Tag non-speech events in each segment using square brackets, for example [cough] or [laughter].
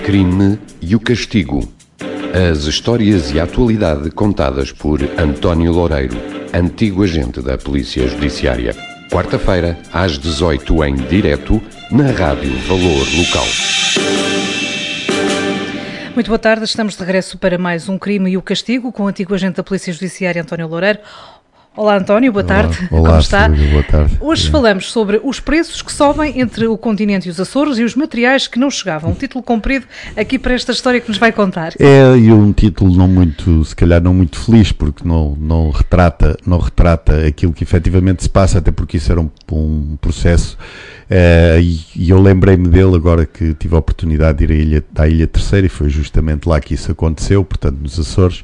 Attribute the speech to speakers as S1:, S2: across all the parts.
S1: crime e o castigo. As histórias e a atualidade contadas por António Loureiro, antigo agente da Polícia Judiciária. Quarta-feira, às 18 em direto, na Rádio Valor Local.
S2: Muito boa tarde, estamos de regresso para mais um crime e o castigo com o antigo agente da Polícia Judiciária António Loureiro. Olá António, boa tarde.
S3: Olá,
S2: Como está?
S3: Silvia, boa tarde.
S2: Hoje falamos sobre os preços que sobem entre o continente e os Açores e os materiais que não chegavam. Um título comprido aqui para esta história que nos vai contar.
S3: É e um título não muito, se calhar não muito feliz, porque não, não, retrata, não retrata aquilo que efetivamente se passa, até porque isso era um, um processo. eh, e, e eu lembrei-me dele agora que tive a oportunidade de ir à Ilha, à Ilha Terceira e foi justamente lá que isso aconteceu, portanto nos Açores.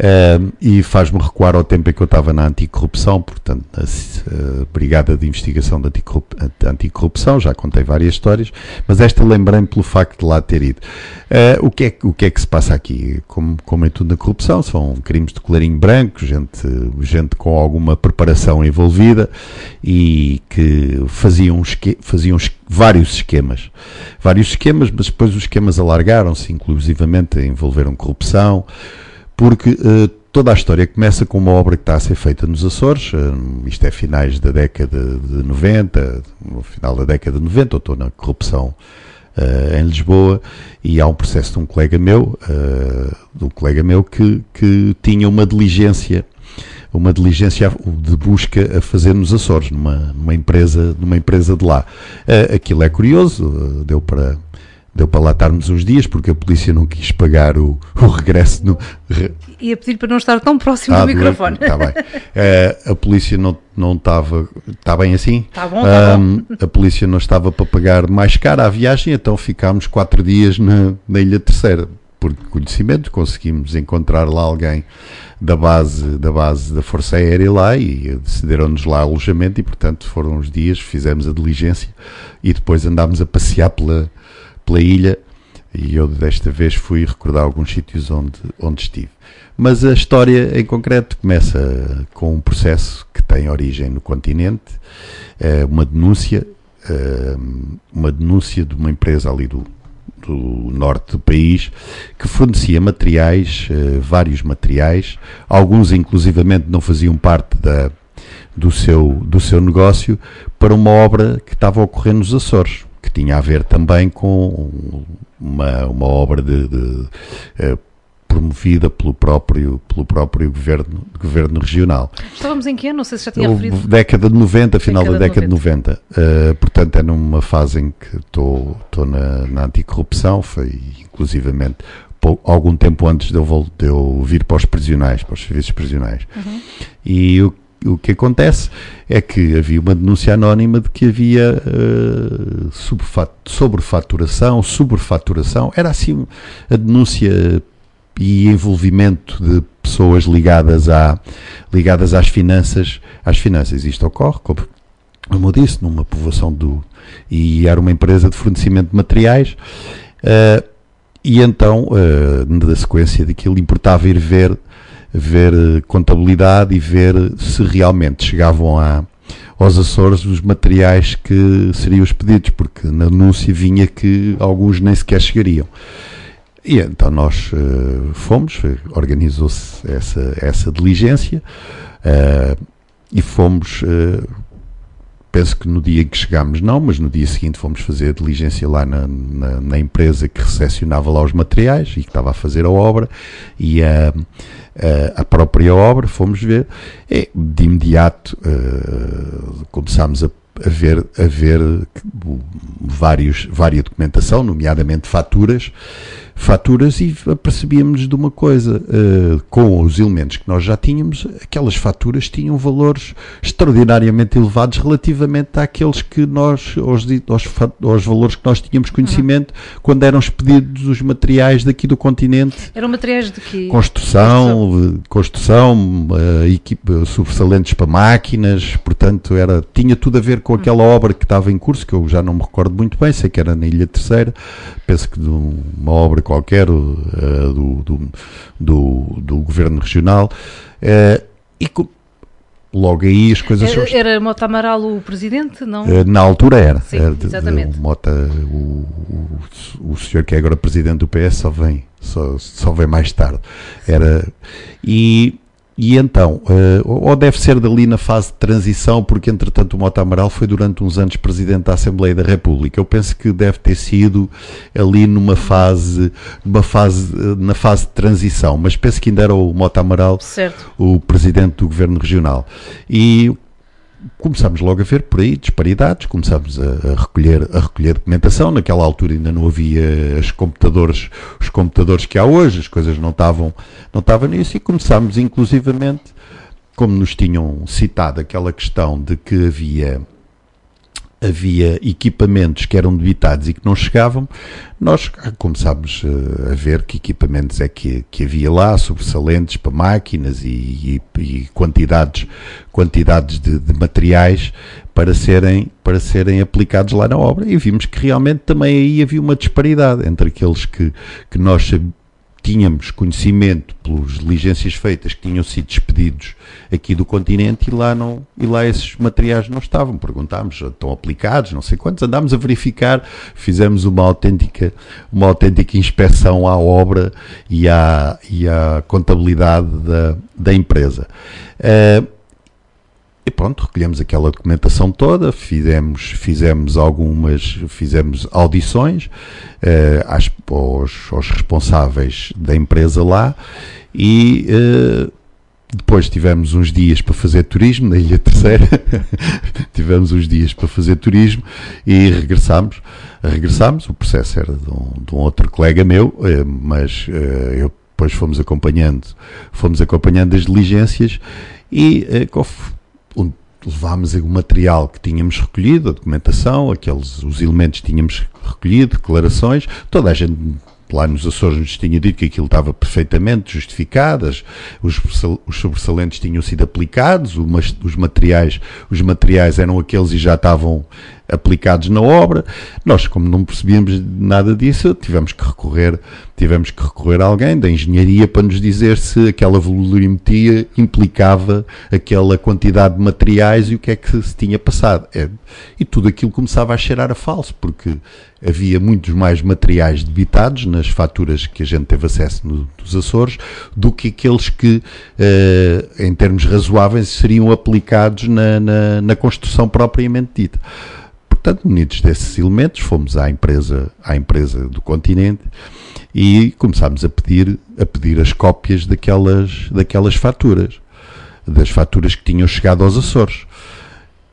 S3: Eh, e faz-me recuar ao tempo em que eu estava na anticorrupção, portanto, na eh, Brigada de Investigação Anticorrup- Anticorrupção, já contei várias histórias, mas esta lembrei-me pelo facto de lá ter ido. Eh, o, que é, o que é que se passa aqui? Como, como é tudo na corrupção, são crimes de colarinho branco, gente, gente com alguma preparação envolvida e que faziam, esque- faziam es- vários esquemas. Vários esquemas, mas depois os esquemas alargaram-se, inclusivamente envolveram corrupção, porque eh, toda a história começa com uma obra que está a ser feita nos Açores, eh, isto é finais da década de 90, no final da década de 90, eu estou na corrupção eh, em Lisboa, e há um processo de um colega meu, de um colega meu que, que tinha uma diligência uma diligência de busca a fazer nos Açores, numa, numa, empresa, numa empresa de lá. Aquilo é curioso, deu para, deu para lá estarmos uns dias, porque a polícia não quis pagar o, o regresso no.
S2: Ia pedir para não estar tão próximo
S3: Ah,
S2: do microfone.
S3: Está bem. [laughs] Eh, a polícia não não estava. Está bem assim?
S2: Tá bom, tá
S3: Ahm, A polícia não estava para pagar mais caro a viagem, então ficámos quatro dias na, na Ilha Terceira. Por conhecimento, conseguimos encontrar lá alguém da base da base da Força Aérea lá e decidiram-nos lá alojamento e, portanto, foram uns dias, fizemos a diligência e depois andámos a passear pela, pela ilha e eu desta vez fui recordar alguns sítios onde, onde estive. Mas a história em concreto começa com um processo que tem origem no continente, é uma denúncia, eh, uma denúncia de uma empresa ali do, do norte do país que fornecia materiais, eh, vários materiais, alguns inclusivamente não faziam parte da, do, seu, do seu negócio, para uma obra que estava a ocorrer nos Açores, que tinha a ver também com uma, uma obra de, de, eh, promovida pelo próprio, pelo próprio governo, governo regional.
S2: Estávamos em que ano? Não sei se já tinha referido.
S3: década de 90, final
S2: Década
S3: da década de 90. Uh, portanto, é numa fase em que estou na, na anticorrupção, foi inclusivamente algum tempo antes de eu, de eu vir para os prisionais, para os serviços prisionais. E o, o que acontece é que havia uma denúncia anónima de que havia uh, sobrefaturação, sobrefaturação, era assim a denúncia e envolvimento de pessoas ligadas, à, ligadas às finanças, às finanças. Isto ocorre, como, como eu disse, numa povoação do. e era uma empresa de fornecimento de materiais. eh, e então, eh, na sequência daquilo, importava ir ver, ver eh, contabilidade e ver se realmente chegavam a, aos Açores os materiais que seriam os pedidos, porque na denúncia vinha que alguns nem sequer chegariam. E então nós eh, fomos, organizou-se essa, essa diligência eh, e fomos, eh, penso que no dia que chegámos não, mas no dia seguinte fomos fazer a diligência lá na, na, na empresa que recepcionava lá os materiais e que estava a fazer a obra e a, a, a própria obra, fomos ver, e de imediato eh, começámos a a ver, a ver vários, várias documentação, nomeadamente faturas, faturas e apercebíamos de uma coisa, uh, com os elementos que nós já tínhamos, aquelas faturas tinham valores extraordinariamente elevados relativamente àqueles que nós, aos, aos, aos valores que nós tínhamos conhecimento uhum. quando eram expedidos os materiais daqui do continente.
S2: Eram materiais de que?
S3: Construção, construção, uh, equipe, sobressalentes para máquinas, portanto era, tinha tudo a ver com aquela obra que estava em curso, que eu já não me recordo muito bem, sei que era na Ilha Terceira, penso que de uma obra qualquer uh, do, do, do, do, Governo Regional, uh, e logo aí as coisas...
S2: Era, era Mota Amaral o presidente, não?
S3: Uh, na altura era.
S2: Sim,
S3: era
S2: exatamente.
S3: De, Mota, o, o, o senhor que é agora presidente do PS só vem, só, só vem mais tarde. Era, e, e então, uh, ou deve ser dali na fase de transição, porque entretanto o Mota Amaral foi durante uns anos presidente da Assembleia da República. Eu penso que deve ter sido ali numa fase, numa fase, na fase de transição, mas penso que ainda era o Mota Amaral
S2: certo.
S3: o presidente do governo regional. E começámos logo a ver por aí disparidades, começámos a, a, recolher, a recolher documentação. Naquela altura ainda não havia os computadores, os computadores que há hoje, as coisas não estavam, não estavam nisso, e começámos inclusivamente, como nos tinham citado aquela questão de que havia havia equipamentos que eram debitados e que não chegavam, nós começámos eh, a ver que equipamentos é que, que havia lá, sobressalentes para máquinas e, e, e quantidades, quantidades de, de, materiais para serem, para serem aplicados lá na obra. E vimos que realmente também aí havia uma disparidade entre aqueles que, que nós tínhamos conhecimento pelas diligências feitas que tinham sido despedidos aqui do continente e lá, não, e lá esses materiais não estavam. Perguntámos, estão aplicados, não sei quantos, andámos a verificar, fizemos uma autêntica, uma autêntica inspeção à obra e à, e à contabilidade da, da empresa. Uh, e pronto, recolhemos aquela documentação toda, fizemos, fizemos algumas, fizemos audições uh, às, aos, aos, responsáveis da empresa lá e uh, depois tivemos uns dias para fazer turismo na Ilha Terceira, [laughs] tivemos uns dias para fazer turismo e regressámos. Regressámos, o processo era de um, de um outro colega meu, uh, mas eu depois fomos acompanhando, fomos acompanhando as diligências e levámos o material que tínhamos recolhido, a documentação, aqueles, os elementos que tínhamos recolhido, declarações, toda a gente lá nos Açores nos tinha dito que aquilo estava perfeitamente justificado, os, os sobressalentes tinham sido aplicados, os materiais, os materiais eram aqueles e já estavam aplicados na obra. Nós, como não percebíamos nada disso, tivemos que recorrer, tivemos que recorrer a alguém da engenharia para nos dizer se aquela volumetria implicava aquela quantidade de materiais e o que é que se tinha passado. É, e tudo aquilo começava a cheirar a falso, porque havia muitos mais materiais debitados nas faturas que a gente teve acesso no, nos Açores do que aqueles que, eh, em termos razoáveis, seriam aplicados na, na, na construção propriamente dita. Portanto, munidos desses elementos, fomos à empresa, à empresa do continente e começámos a pedir, a pedir as cópias daquelas, daquelas faturas, das faturas que tinham chegado aos Açores.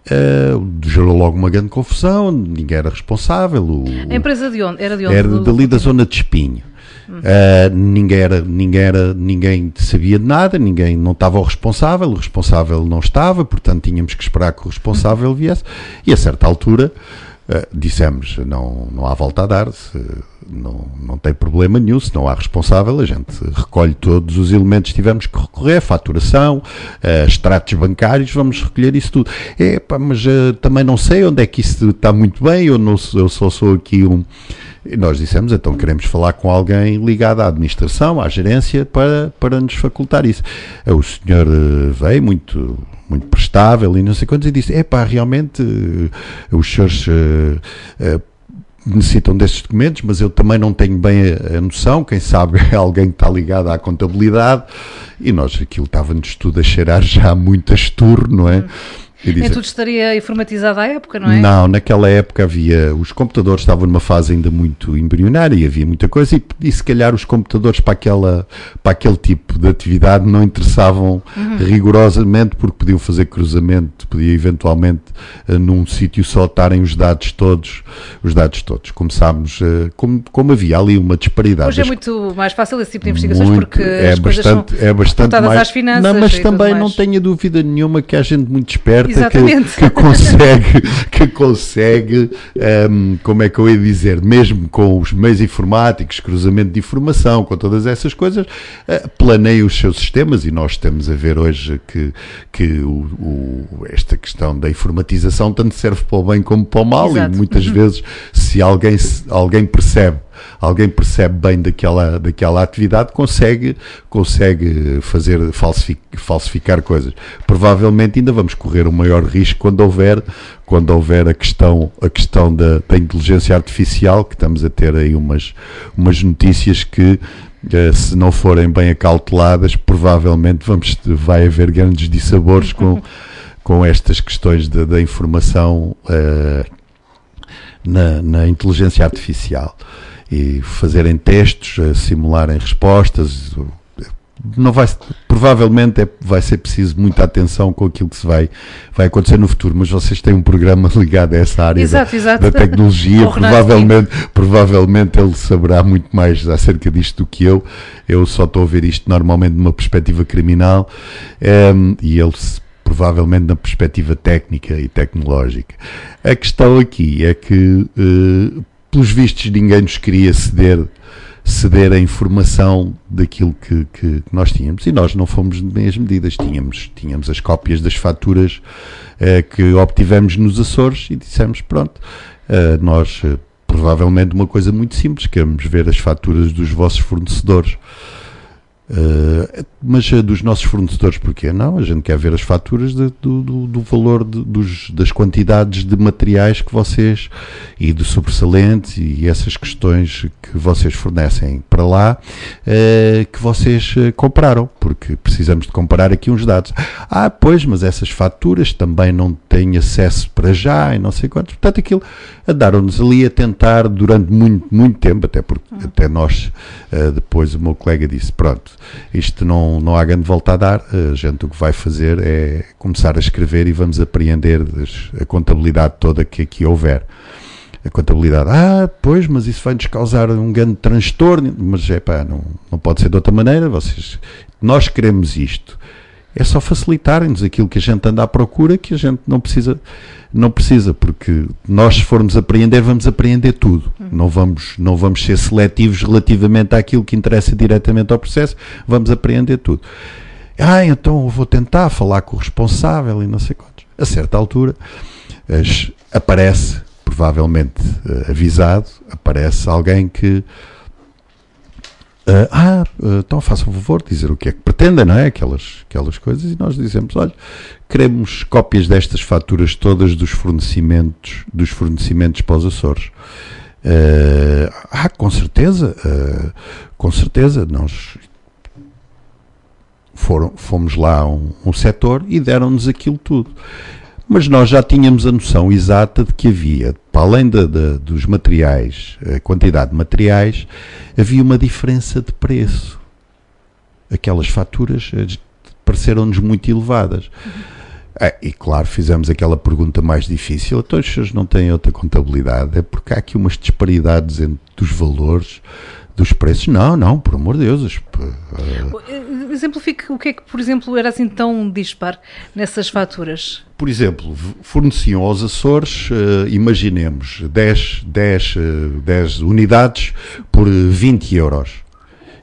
S3: Uh, gerou logo uma grande confusão, ninguém era responsável. O,
S2: a empresa de onde? Era de onde?
S3: Era dali da zona de Espinho. Uh, ninguém, era, ninguém, era, ninguém sabia de nada, ninguém não estava o responsável, o responsável não estava, portanto tínhamos que esperar que o responsável viesse. E a certa altura uh, dissemos: não, não há volta a dar, se, não, não tem problema nenhum, se não há responsável, a gente recolhe todos os elementos que tivemos que recorrer, faturação, uh, extratos bancários, vamos recolher isso tudo. É, pá, mas também não sei onde é que isso está muito bem, eu, não, eu só sou aqui um e nós dissemos, então queremos falar com alguém ligado à administração, à gerência, para, para nos facultar isso. O senhor eh, veio muito, muito prestável e não sei quantos e disse, é pá, realmente os senhores uh, uh, necessitam destes documentos, mas eu também não tenho bem a, a, noção, quem sabe [laughs] é alguém que está ligado à contabilidade, e nós aquilo estava-nos tudo a cheirar já muito a esturro, não é? Hum
S2: nem tudo estaria informatizado à época, não é?
S3: Não, naquela época havia. Os computadores estavam numa fase ainda muito embrionária e havia muita coisa, e, e se calhar os computadores para, aquela, para aquele tipo de atividade não interessavam uhum. rigorosamente, porque podiam fazer cruzamento, podia eventualmente uh, num sítio só estarem os dados todos. Os dados todos. Começámos, uh, como, como havia ali uma disparidade.
S2: Hoje é muito mais fácil esse tipo de investigações
S3: muito,
S2: porque
S3: é
S2: as
S3: bastante,
S2: coisas são
S3: é bastante mais,
S2: às finanças.
S3: Não, mas também não tenha dúvida nenhuma que há gente muito esperta
S2: Exatamente.
S3: que, que [laughs] consegue, que consegue um, como é que eu ia dizer, mesmo com os meios informáticos, cruzamento de informação, com todas essas coisas, uh, planeia os seus sistemas e nós estamos a ver hoje que, que o, o, esta questão da informatização tanto serve para o bem como para o mal
S2: Exato.
S3: e muitas
S2: uhum.
S3: vezes se alguém, se alguém percebe alguém percebe bem daquela, daquela atividade, consegue, consegue fazer, falsificar, falsificar coisas. Provavelmente ainda vamos correr o maior risco quando houver, quando houver a questão, a questão da, da inteligência artificial, que estamos a ter aí umas, umas notícias que eh, se não forem bem acauteladas, provavelmente vamos, vai haver grandes dissabores com, [laughs] com estas questões da informação uh, na, na, inteligência artificial. E fazerem testes, uh, simularem respostas, não vai, provavelmente é, vai ser preciso muita atenção com aquilo que se vai, vai acontecer no futuro, mas vocês têm um programa [laughs] ligado a essa área
S2: exato,
S3: da,
S2: exato.
S3: da, tecnologia, [laughs] provavelmente, provavelmente ele saberá muito mais acerca disto do que eu. Eu só estou a ver isto normalmente numa perspectiva criminal um, ehm, e ele provavelmente na perspectiva técnica e tecnológica. A questão aqui é que, uh, pelos vistos, ninguém nos queria ceder ceder a informação daquilo que, que, nós tínhamos. E nós não fomos de meias medidas, tínhamos, tínhamos as cópias das faturas eh, que obtivemos nos Açores e dissemos: pronto, eh, nós, eh, provavelmente, uma coisa muito simples, queremos ver as faturas dos vossos fornecedores. Uh, mas uh, dos nossos fornecedores, porquê? Não, a gente quer ver as faturas de, do, do, do, valor de, dos, das quantidades de materiais que vocês e de sobressalentes e essas questões que vocês fornecem para lá uh, que vocês compraram, porque precisamos de comparar aqui uns dados. Ah, pois, mas essas faturas também não têm acesso para já e não sei quantos. Portanto, aquilo andaram-nos ali a tentar durante muito, muito tempo, até porque uhum. até nós, depois o meu colega disse: pronto isto não, não há grande volta a dar. A gente o que vai fazer é começar a escrever e vamos apreender a contabilidade toda que aqui houver. A contabilidade, ah, pois, mas isso vai-nos causar um grande transtorno. Mas é pá, não, não pode ser de outra maneira. Vocês, nós queremos isto é só facilitarem-nos aquilo que a gente anda à procura, que a gente não precisa, não precisa, porque nós se formos apreender, vamos apreender tudo. Uhum. Não vamos, não vamos ser seletivos relativamente àquilo que interessa diretamente ao processo, vamos apreender tudo. Ah, então vou tentar falar com o responsável e não sei quantos. A certa altura as, aparece, provavelmente uh, avisado, aparece alguém que Uh, ah, uh, então faça o favor de dizer o que é que pretendem, não é? Aquelas, aquelas coisas, e nós dizemos: olha, queremos cópias destas faturas todas dos fornecimentos, dos fornecimentos para os Açores. Uh, ah, com certeza, com certeza, nós foram, fomos lá a um, um setor e deram-nos aquilo tudo. Mas nós já tínhamos a noção exata de que havia, para além de, de, dos materiais, a quantidade de materiais, havia uma diferença de preço. Aquelas faturas eh, pareceram-nos muito elevadas. É, e claro, fizemos aquela pergunta mais difícil. Então, os senhores não têm outra contabilidade? É porque há aqui umas disparidades entre os valores dos preços. Não, não, por amor de Deus.
S2: Uh... Exemplifique o que é que, por exemplo, era assim tão dispar nessas faturas.
S3: Por exemplo, forneciam aos Açores, uh, imaginemos, 10, 10, uh, 10 unidades por 20 euros.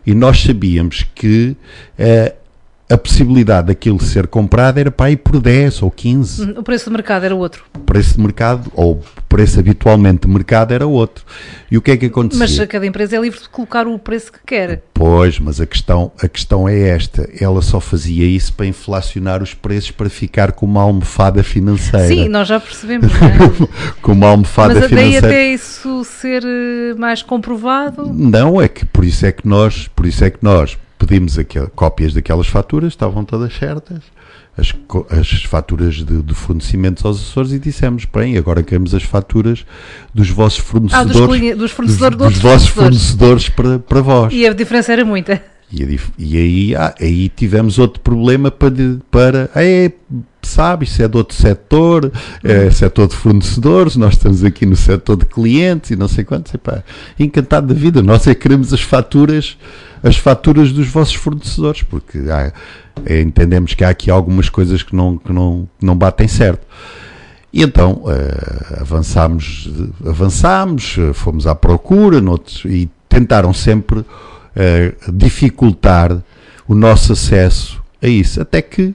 S3: E nós sabíamos que uh, a possibilidade daquilo ser comprado era para ir por 10 ou 15.
S2: Hum, o preço de mercado era outro.
S3: O preço de mercado, ou o preço habitualmente de mercado era outro. E o que é que acontecia?
S2: Mas cada empresa é livre de colocar o preço que quer.
S3: Pois, mas a questão, a questão é esta. Ela só fazia isso para inflacionar os preços para ficar com uma almofada financeira.
S2: Sim, nós já percebemos. É? [laughs]
S3: com uma almofada
S2: mas
S3: financeira.
S2: Mas daí até isso ser eh, mais comprovado?
S3: Não, é que por isso é que nós, por isso é que nós pedimos aquel, cópias daquelas faturas, estavam todas certas, as, as faturas de, de, fornecimentos aos Açores e dissemos, bem, agora queremos as faturas dos vossos fornecedores, ah,
S2: dos, dos, fornecedores
S3: dos, dos vossos fornecedores para, para vós.
S2: E a diferença era muita.
S3: E, e aí, ah, aí tivemos outro problema para, para é, sabe, isso é de outro setor, é setor de fornecedores, nós estamos aqui no setor de clientes e não sei quantos, epá, encantado da vida, nós é que queremos as faturas as faturas dos vossos fornecedores, porque há, é, entendemos que há aqui algumas coisas que não, que não, não batem certo. E então uh, avançámos, avançámos, fomos à procura noutros, e tentaram sempre uh, dificultar o nosso acesso a isso, até que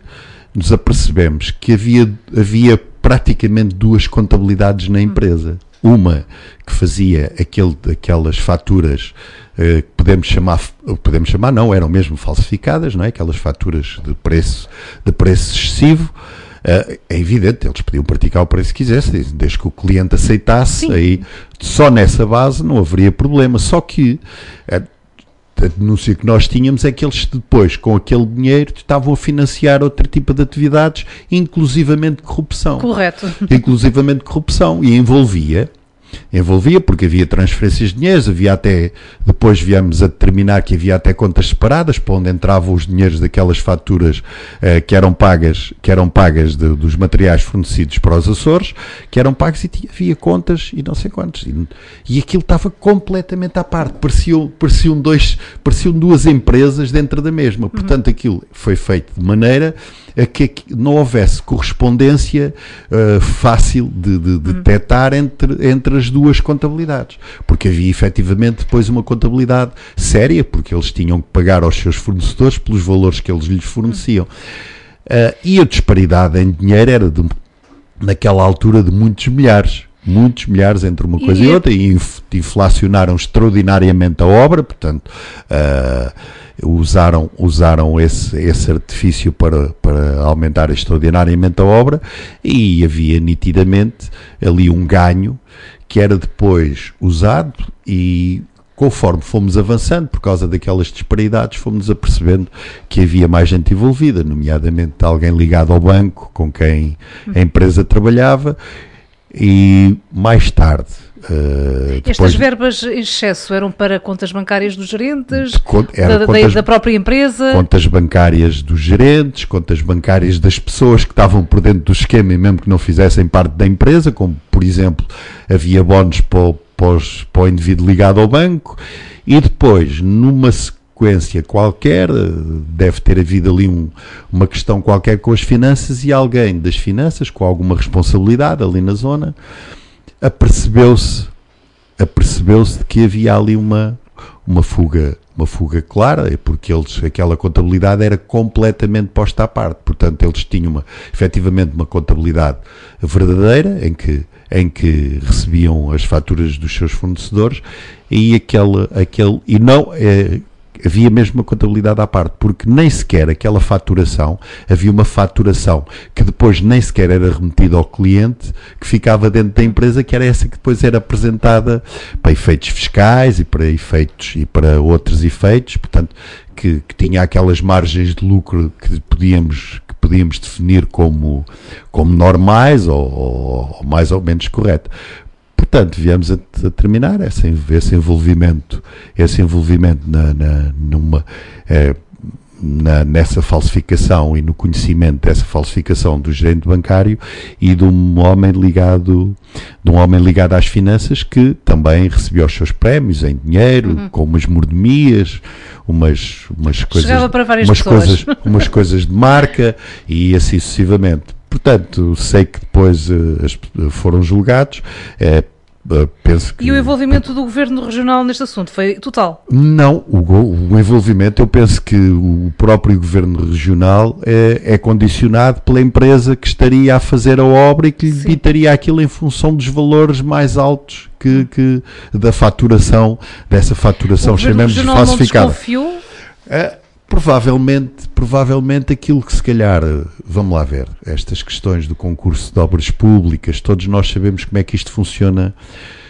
S3: nos apercebemos que havia, havia praticamente duas contabilidades na empresa. Uma que fazia aquele, aquelas faturas uh, que podemos chamar, podemos chamar, não, eram mesmo falsificadas, não é? Aquelas faturas de preço, de preço excessivo. Uh, é evidente, eles podiam praticar o preço que quisessem, desde que o cliente aceitasse, Sim. aí só nessa base não haveria problema. Só que uh, a denúncia que nós tínhamos é que eles depois, com aquele dinheiro, estavam a financiar outro tipo de atividades, inclusivamente corrupção.
S2: Correto.
S3: Inclusivamente corrupção. E envolvia envolvia, porque havia transferências de dinheiro, havia até, depois viemos a determinar que havia até contas separadas, para onde entravam os dinheiros daquelas faturas eh, que eram pagas, que eram pagas de, dos materiais fornecidos para os Açores, que eram pagos e tinha, havia contas e não sei quantos. E, e aquilo estava completamente à parte, pareciam, pareciam, dois, pareciam duas empresas dentro da mesma. Uhum. Portanto, aquilo foi feito de maneira a que não houvesse correspondência uh, fácil de, de, de uhum. detectar entre, entre as duas contabilidades. Porque havia efetivamente depois uma contabilidade séria, porque eles tinham que pagar aos seus fornecedores pelos valores que eles lhes forneciam. Uh, e a disparidade em dinheiro era de, naquela altura de muitos milhares muitos milhares entre uma coisa e, e outra e inflacionaram extraordinariamente a obra, portanto uh, usaram, usaram esse, esse artifício para, para aumentar extraordinariamente a obra e havia nitidamente ali um ganho que era depois usado e conforme fomos avançando, por causa daquelas disparidades, fomos apercebendo que havia mais gente envolvida, nomeadamente alguém ligado ao banco com quem a empresa trabalhava, e mais tarde
S2: Uh, Estas verbas em excesso eram para contas bancárias dos gerentes, da, contas, da, própria empresa?
S3: Contas bancárias dos gerentes, contas bancárias das pessoas que estavam por dentro do esquema e mesmo que não fizessem parte da empresa, como por exemplo havia bónus para, para, para o indivíduo ligado ao banco, e depois, numa sequência qualquer, deve ter havido ali um, uma questão qualquer com as finanças e alguém das finanças, com alguma responsabilidade ali na zona, apercebeu-se apercebeu-se de que havia ali uma, uma fuga uma fuga clara, porque eles, aquela contabilidade era completamente posta à parte. Portanto, eles tinham uma, efetivamente uma contabilidade verdadeira, em que, em que recebiam as faturas dos seus fornecedores, e aquele, aquele e não, é, havia mesmo uma contabilidade à parte, porque nem sequer aquela faturação, havia uma faturação que depois nem sequer era remetida ao cliente, que ficava dentro da empresa, que era essa que depois era apresentada para efeitos fiscais e para efeitos e para outros efeitos, portanto, que, que tinha aquelas margens de lucro que podíamos que podíamos definir como, como normais ou, ou, mais ou menos correto portanto, viemos a, a terminar esse, esse envolvimento, esse envolvimento na, na numa, é, na, nessa falsificação e no conhecimento dessa falsificação do gerente bancário e de um homem ligado de um homem ligado às finanças que também recebeu os seus prémios em dinheiro, uhum. com umas mordomias, umas, umas coisas, umas coisas, umas coisas de marca e assim sucessivamente. Portanto, sei que depois uh, foram julgados. Uh, penso que,
S2: e o envolvimento do governo regional neste assunto foi total?
S3: Não, o, o envolvimento, eu penso que o próprio governo regional é, é, condicionado pela empresa que estaria a fazer a obra e que lhe debitaria aquilo em função dos valores mais altos que, que da faturação, dessa faturação, chamemos de falsificada. Não desconfiou? É, Provavelmente, provavelmente aquilo que se calhar, vamos lá ver, estas questões do concurso de obras públicas, todos nós sabemos como é que isto funciona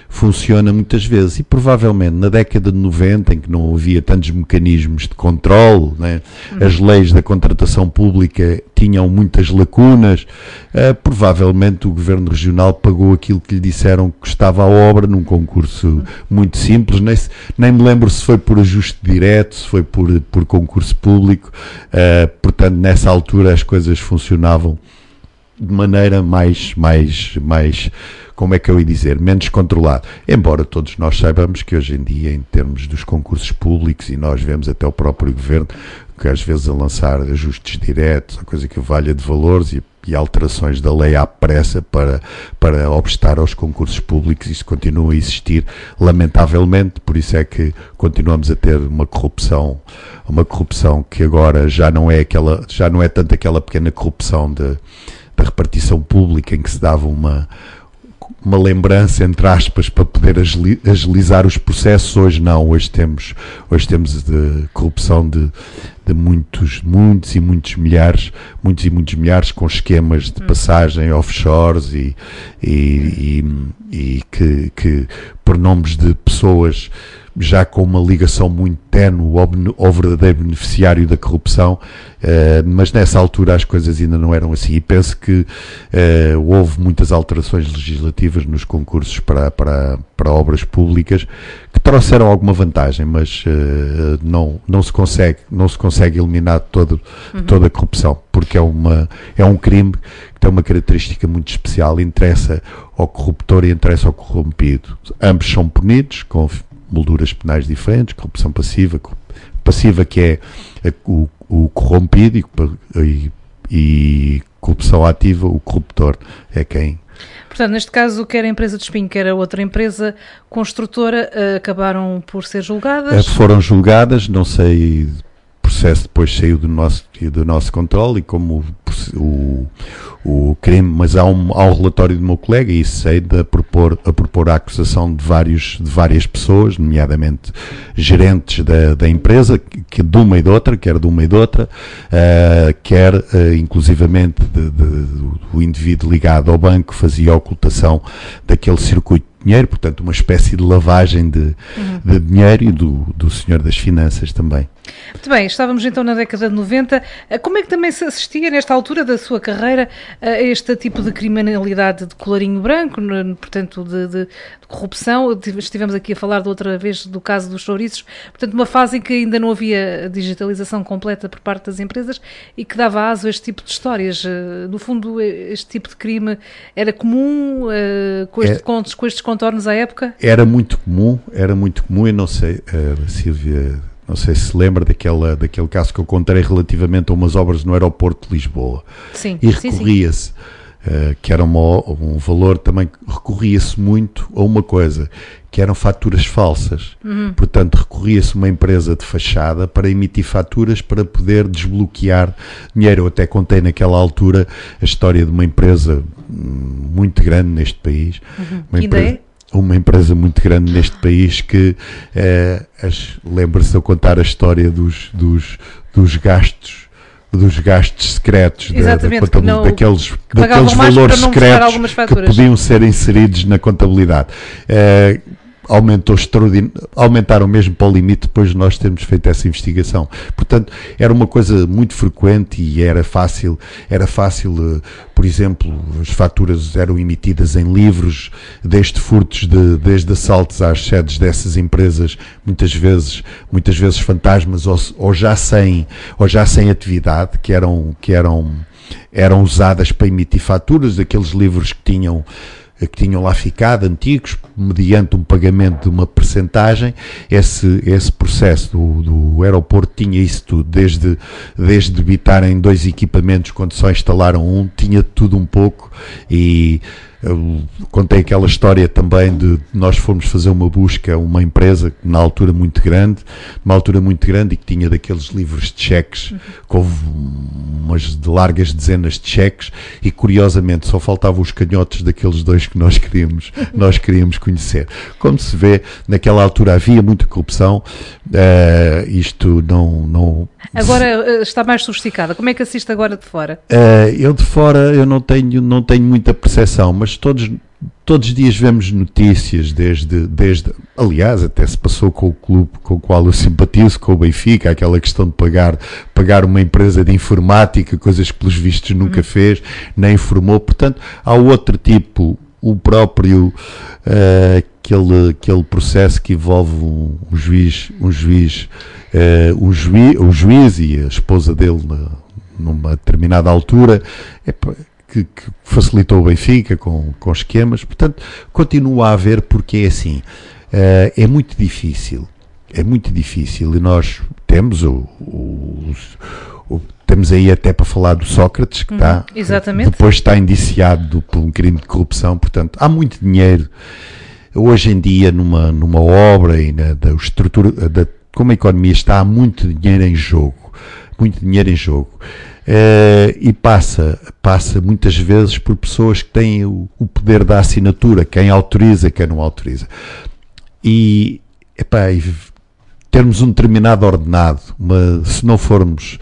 S3: funciona muitas vezes. E provavelmente na década de 90, em que não havia tantos mecanismos de controle, né? uhum. as leis da contratação pública tinham muitas lacunas, uh, provavelmente o governo regional pagou aquilo que lhe disseram que custava a obra num concurso muito simples. Nem, nem me lembro se foi por ajuste direto, se foi por, por concurso público. Uh, portanto, nessa altura as coisas funcionavam de maneira mais, mais, mais como é que eu ia dizer, menos controlado. Embora todos nós saibamos que hoje em dia, em termos dos concursos públicos, e nós vemos até o próprio governo, que às vezes a lançar ajustes diretos, a coisa que valha de valores e, e alterações da lei à pressa para, para obstar aos concursos públicos, isso continua a existir, lamentavelmente, por isso é que continuamos a ter uma corrupção, uma corrupção que agora já não é aquela, já não é tanto aquela pequena corrupção da repartição pública em que se dava uma uma lembrança, entre aspas, para poder agilizar os processos. Hoje não, hoje temos, hoje temos de corrupção de, de muitos, muitos e muitos milhares, muitos e muitos milhares com esquemas de hum. passagem offshores e, e, e, e que, que por nomes de pessoas já com uma ligação muito tenue ao, ao verdadeiro beneficiário da corrupção, uh, mas nessa altura as coisas ainda não eram assim. E penso que uh, houve muitas alterações legislativas nos concursos para, para, para obras públicas que trouxeram alguma vantagem, mas uh, não, não, se consegue, não se consegue eliminar todo, uhum. toda a corrupção, porque é, uma, é um crime que tem uma característica muito especial, interessa ao corruptor e interessa ao corrompido. Ambos são punidos com molduras penais diferentes, corrupção passiva, passiva que é o, o corrompido e, e, e, corrupção ativa, o corruptor é quem.
S2: Portanto, neste caso, quer a empresa de espinho, quer a outra empresa construtora, eh, acabaram por ser julgadas?
S3: Eh, foram julgadas, não sei processo depois saiu do nosso, do nosso controle e como o, o, o crime, mas há um, há um relatório do meu colega e sei de a propor, a propor a acusação de, vários, de várias pessoas, nomeadamente gerentes da, da empresa, que de uma e de outra, quer de uma e de outra, uh, quer uh, inclusivamente de, de, do indivíduo ligado ao banco fazia a ocultação daquele circuito dinheiro, portanto, uma espécie de lavagem de, uhum. de dinheiro e do, do senhor das finanças também.
S2: Muito bem, estávamos então na década de 90. Eh, como é que também se assistia nesta altura da sua carreira a este tipo de criminalidade de colarinho branco, portanto, de, de, de corrupção? Estivemos aqui a falar de outra vez do caso dos chouriços, portanto, uma fase em que ainda não havia digitalização completa por parte das empresas e que dava aso a este tipo de histórias. Eh, no fundo, este tipo de crime era comum uh, com, este, é, com, com estes contornos à época?
S3: Era muito comum, era muito comum, eu não sei, uh, Silvia não sei se se lembra daquela, daquele caso que eu contei relativamente a umas obras no aeroporto de Lisboa.
S2: Sim,
S3: e recorria-se, uh, que era uma, um valor também, recorria-se muito a uma coisa, que eram faturas falsas. Uhum. Portanto, recorria-se uma empresa de fachada para emitir faturas para poder desbloquear dinheiro. Eu até contei naquela altura a história de uma empresa hum, muito grande neste país.
S2: Uhum. Uma empresa,
S3: uma empresa muito grande neste país que eh, lembra-se de eu contar a história dos, dos, dos gastos dos gastos secretos da, da, não, daqueles, daqueles valores secretos que podiam ser inseridos na contabilidade. Eh, aumentou aumentaram mesmo para o limite depois de nós termos feito essa investigação. Portanto, era uma coisa muito frequente e era fácil, era fácil, eh, por exemplo, as faturas eram emitidas em livros, desde furtos de, desde assaltos às sedes dessas empresas, muitas vezes, muitas vezes fantasmas ou, ou já sem, ou já sem atividade, que eram, que eram, eram usadas para emitir faturas, daqueles livros que tinham que tinham lá ficado, antigos, mediante um pagamento de uma percentagem, esse, esse processo do, do aeroporto tinha isso tudo, desde, desde debitarem dois equipamentos quando só instalaram um, tinha tudo um pouco e eu contei aquela história também de nós fomos fazer uma busca a uma empresa na altura muito grande, uma altura muito grande e que tinha daqueles livros de cheques, uhum. com umas de largas dezenas de cheques e curiosamente só faltavam os canhotos daqueles dois que nós queríamos, [laughs] nós queríamos conhecer. Como se vê, naquela altura havia muita corrupção, uh, isto não, não
S2: Agora eh, está mais sofisticada. Como é que assiste agora de fora?
S3: Uh, eu de fora eu não tenho, não tenho muita percepção, mas todos, todos os dias vemos notícias desde, desde. Aliás, até se passou com o clube com o qual eu simpatizo, com o Benfica, aquela questão de pagar, pagar uma empresa de informática, coisas que pelos vistos nunca uhum. fez, nem informou. Portanto, há outro tipo, o próprio. Uh, aquele, aquele processo que envolve um, um juiz, um juiz, uh, um, juiz, um juiz e a esposa dele na, numa determinada altura, é, que, que, facilitou o Benfica com, com esquemas. Portanto, continua a haver porque é assim. Uh, é muito difícil. É muito difícil e nós temos o, o, o temos aí até para falar do Sócrates, que está,
S2: uhum,
S3: depois está indiciado por um crime de corrupção, portanto, há muito dinheiro hoje em dia numa, numa obra e na da estrutura, da, como a economia está, há muito dinheiro em jogo. Muito dinheiro em jogo. Uh, e passa, passa muitas vezes por pessoas que têm o, o, poder da assinatura, quem autoriza, quem não autoriza. E, epá, e termos um determinado ordenado, uma, se não formos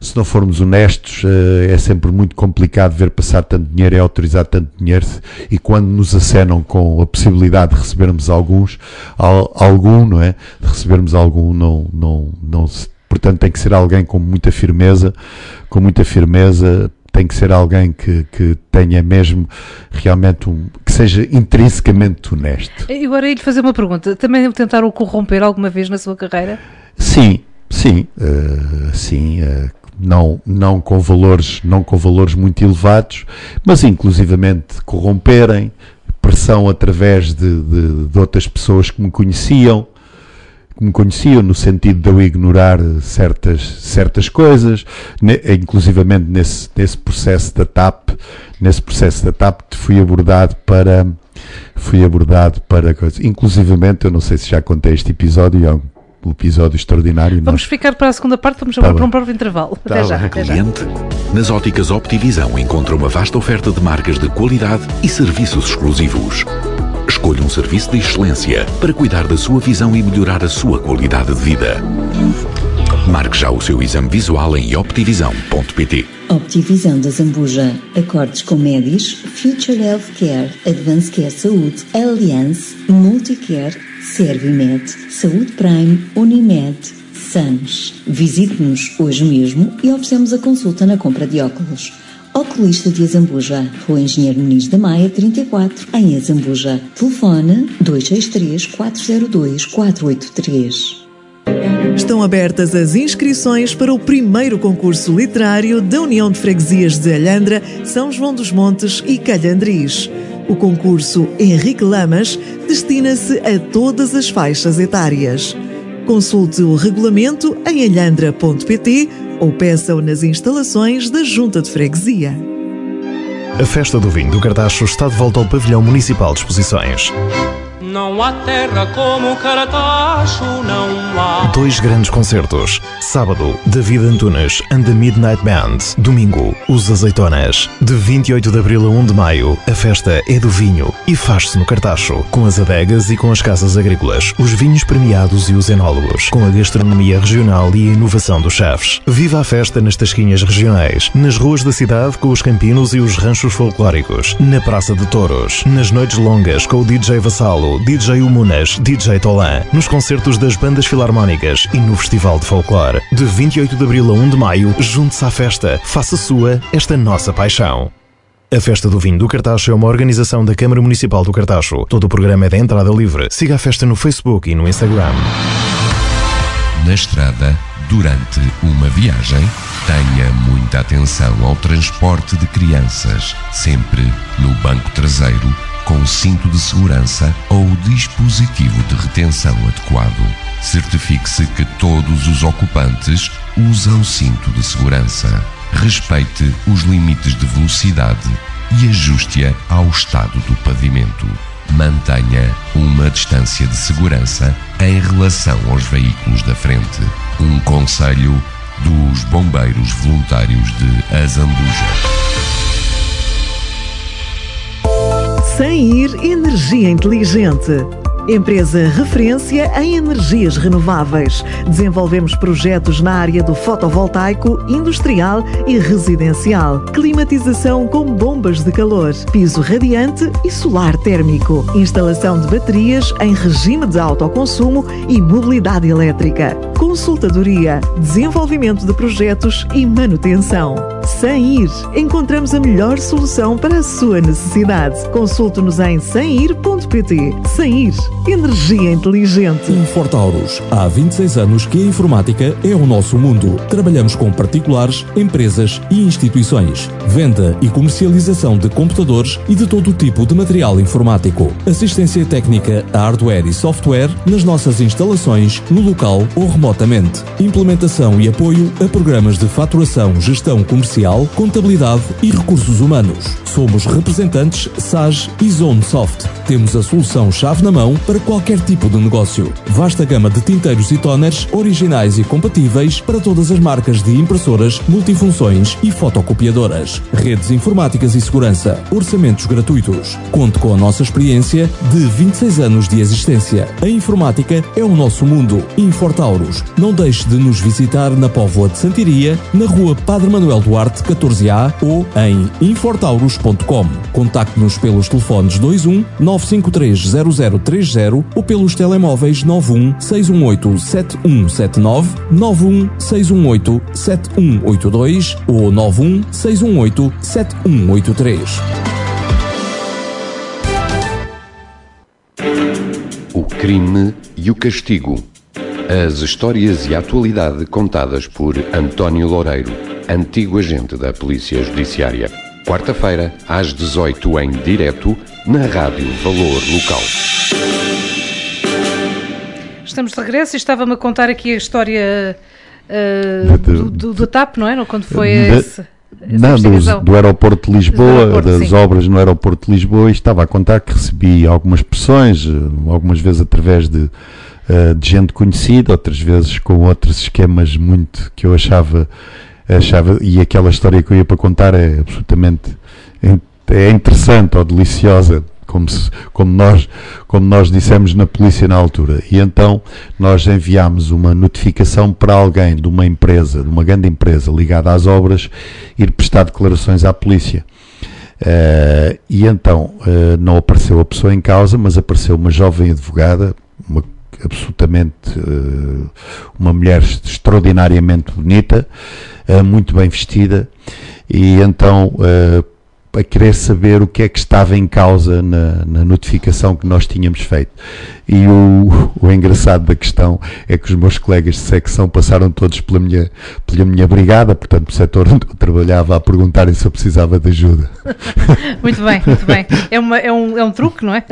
S3: se não formos honestos, uh, é sempre muito complicado ver passar tanto dinheiro e autorizar tanto dinheiro e quando nos acenam com a possibilidade de recebermos alguns, algum, não é? De recebermos algum, não, não, não portanto tem que ser alguém com muita firmeza, com muita firmeza, tem que ser alguém que, que tenha mesmo realmente um, que seja intrinsecamente honesto.
S2: E agora ia-lhe fazer uma pergunta, também tentaram corromper alguma vez na sua carreira?
S3: Sim, sim, uh, sim, uh, não, não com valores, não com valores muito elevados, mas inclusivamente corromperem, pressão através de, de, de outras pessoas que me conheciam, que me conheciam no sentido de eu ignorar certas, certas coisas, ne, inclusivamente nesse, nesse processo da TAP, nesse processo da TAP fui abordado para fui abordado para coisas, inclusivamente, eu não sei se já contei este episódio, é um episódio extraordinário.
S2: Vamos nós... ficar para a segunda parte, vamos tá agora para um próprio intervalo. Tá até já. Até
S4: Cliente, já. nas óticas Optivisão encontra uma vasta oferta de marcas de qualidade e serviços exclusivos. Escolha um serviço de excelência para cuidar da sua visão e melhorar a sua qualidade de vida. Marque já o seu exame visual em optivisão.pt.
S5: Optivisão da Zambuja. Acordes com Medis, Future Healthcare, Advanced Care Saúde, Allianz, Multicare, Servimed, Saúde Prime, Unimed, SAMS. Visite-nos hoje mesmo e oferecemos a consulta na compra de óculos. Oculista de Azambuja, Rua Engenheiro Muniz da Maia, 34, em Azambuja. Telefone 263 402 483.
S6: Estão abertas as inscrições para o primeiro concurso literário da União de Freguesias de Alhandra, São João dos Montes e Calhandris. O concurso Henrique Lamas destina-se a todas as faixas etárias. Consulte o regulamento em alhandra.pt ou peça-o nas instalações da Junta de Freguesia.
S7: A Festa do Vinho do Cartacho está de volta ao Pavilhão Municipal de Exposições.
S8: Não há terra como Caratacho, não há.
S7: Dois grandes concertos. Sábado, David Antunes and the Midnight Band. Domingo, Os Azeitonas. De 28 de abril a 1 de maio, a festa é do vinho e faz-se no Cartacho, com as adegas e com as casas agrícolas, os vinhos premiados e os enólogos, com a gastronomia regional e a inovação dos chefes. Viva a festa nas tasquinhas regionais, nas ruas da cidade com os campinos e os ranchos folclóricos, na Praça de Touros, nas noites longas com o DJ Vassalo, DJ Umunas, DJ Tolan, nos concertos das bandas filarmónicas e no Festival de Folclore. De 28 de abril a 1 de maio, junte-se à festa. Faça sua esta nossa paixão. A Festa do Vinho do Cartacho é uma organização da Câmara Municipal do Cartacho. Todo o programa é de entrada livre. Siga a festa no Facebook e no Instagram.
S1: Na estrada, durante uma viagem, tenha muita atenção ao transporte de crianças, sempre no banco traseiro com cinto de segurança ou dispositivo de retenção adequado. Certifique-se que todos os ocupantes usam cinto de segurança. Respeite os limites de velocidade e ajuste-a ao estado do pavimento. Mantenha uma distância de segurança em relação aos veículos da frente. Um conselho dos Bombeiros Voluntários de Azambuja.
S6: Sair Energia Inteligente. Empresa referência em energias renováveis. Desenvolvemos projetos na área do fotovoltaico, industrial e residencial. Climatização com bombas de calor, piso radiante e solar térmico. Instalação de baterias em regime de autoconsumo e mobilidade elétrica. Consultadoria, desenvolvimento de projetos e manutenção. Sem ir, encontramos a melhor solução para a sua necessidade. Consulte-nos em semir.pt. Sem ir Energia inteligente.
S9: Fortauros. Há 26 anos que a informática é o nosso mundo. Trabalhamos com particulares, empresas e instituições. Venda e comercialização de computadores e de todo tipo de material informático. Assistência técnica a hardware e software nas nossas instalações, no local ou remotamente. Implementação e apoio a programas de faturação, gestão comercial, contabilidade e recursos humanos. Somos representantes SAS e Zone Soft. Temos a solução chave na mão para qualquer tipo de negócio. Vasta gama de tinteiros e toners originais e compatíveis para todas as marcas de impressoras, multifunções e fotocopiadoras. Redes informáticas e segurança. Orçamentos gratuitos. Conte com a nossa experiência de 26 anos de existência. A informática é o nosso mundo. Infortauros. Não deixe de nos visitar na Póvoa de Santiria, na rua Padre Manuel Duarte, 14A ou em infortauros.com. Contacte-nos pelos telefones 21 953 0030 ou pelos telemóveis 91 618 7179, 91 618 7182 ou 91 618 7183.
S1: O crime e o castigo. As histórias e a atualidade contadas por António Loureiro, antigo agente da Polícia Judiciária. Quarta-feira, às 18 em direto, na Rádio Valor Local.
S2: Estamos de regresso e estava-me a contar aqui a história uh, do, do, do, TAP, não é? Quando foi esse.
S3: Não, do, do, aeroporto de Lisboa, aeroporto, das sim. obras no aeroporto de Lisboa, e estava a contar que recebi algumas pressões, algumas vezes através de, de gente conhecida, outras vezes com outros esquemas muito que eu achava, achava e aquela história que eu ia para contar é absolutamente é interessante ou deliciosa como, se, como, nós, como nós dissemos na polícia na altura. E então nós enviámos uma notificação para alguém de uma empresa, de uma grande empresa ligada às obras, ir prestar declarações à polícia. Uh, e então uh, não apareceu a pessoa em causa, mas apareceu uma jovem advogada, uma, absolutamente uh, uma mulher extraordinariamente bonita, muito bem vestida, e então a querer saber o que é que estava em causa na, na notificação que nós tínhamos feito. E o, o, engraçado da questão é que os meus colegas de secção passaram todos pela minha, pela minha brigada, portanto, o setor onde eu trabalhava, a perguntarem se eu precisava de ajuda. [laughs]
S2: Muito bem, muito bem. É, uma, é, um, é um truque, não é?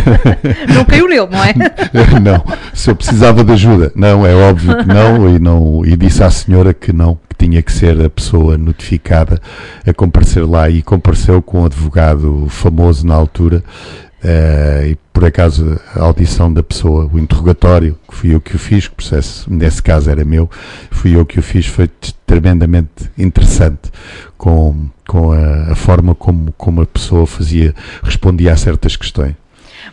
S2: [laughs] Não caiu nele, não é? [laughs]
S3: Não, se eu precisava de ajuda. Não, é óbvio que não, e, não, e disse à senhora que não, que tinha que ser a pessoa notificada a comparecer lá e compareceu com um advogado famoso na altura. Uh, e por acaso a audição da pessoa, o interrogatório, que fui eu que o fiz, o processo nesse caso era meu, fui eu que o fiz, foi tremendamente interessante com, com a, a forma como, como a pessoa fazia, respondia a certas questões.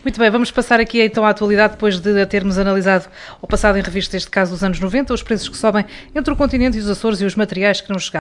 S2: Muito bem, vamos passar aqui então à atualidade, depois de termos analisado ou passado em revista este caso dos anos 90, os preços que sobem entre o continente e os Açores e os materiais que não chegaram.